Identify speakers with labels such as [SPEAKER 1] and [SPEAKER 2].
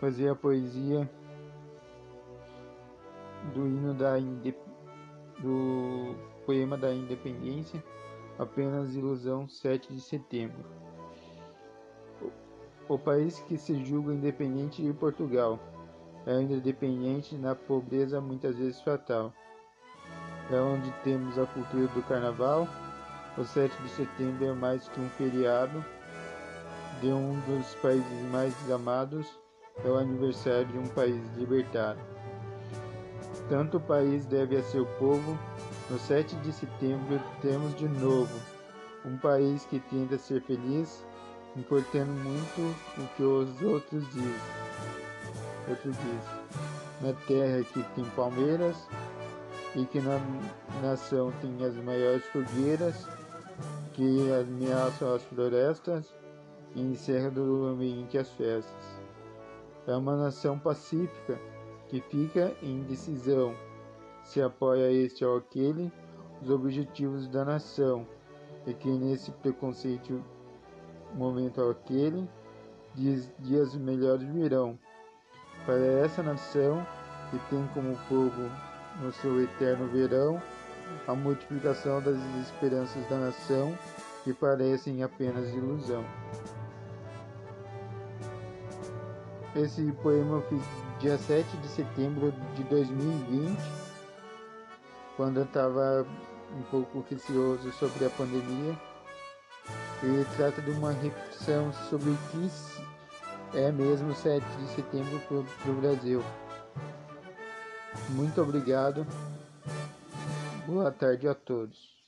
[SPEAKER 1] fazer a poesia do hino da do poema da independência, apenas ilusão 7 de setembro. O país que se julga independente de Portugal é ainda dependente na pobreza muitas vezes fatal. É onde temos a cultura do carnaval. O 7 de setembro é mais que um feriado de um dos países mais amados. É o aniversário de um país libertado. Tanto o país deve a seu povo. No 7 de setembro temos de novo um país que tenta ser feliz, importando muito o que os outros dizem. Outros dizem. Na terra que tem palmeiras e que na nação tem as maiores fogueiras que ameaçam as florestas e encerram do ambiente as festas. É uma nação pacífica que fica em decisão. Se apoia este ou aquele os objetivos da nação. E que nesse preconceito momento ou aquele dias, dias melhores virão. Para essa nação que tem como povo no seu eterno verão a multiplicação das esperanças da nação que parecem apenas ilusão. Esse poema eu fiz dia 7 de setembro de 2020, quando eu estava um pouco receoso sobre a pandemia. E trata de uma reflexão sobre o que é mesmo 7 de setembro para o Brasil. Muito obrigado. Boa tarde a todos.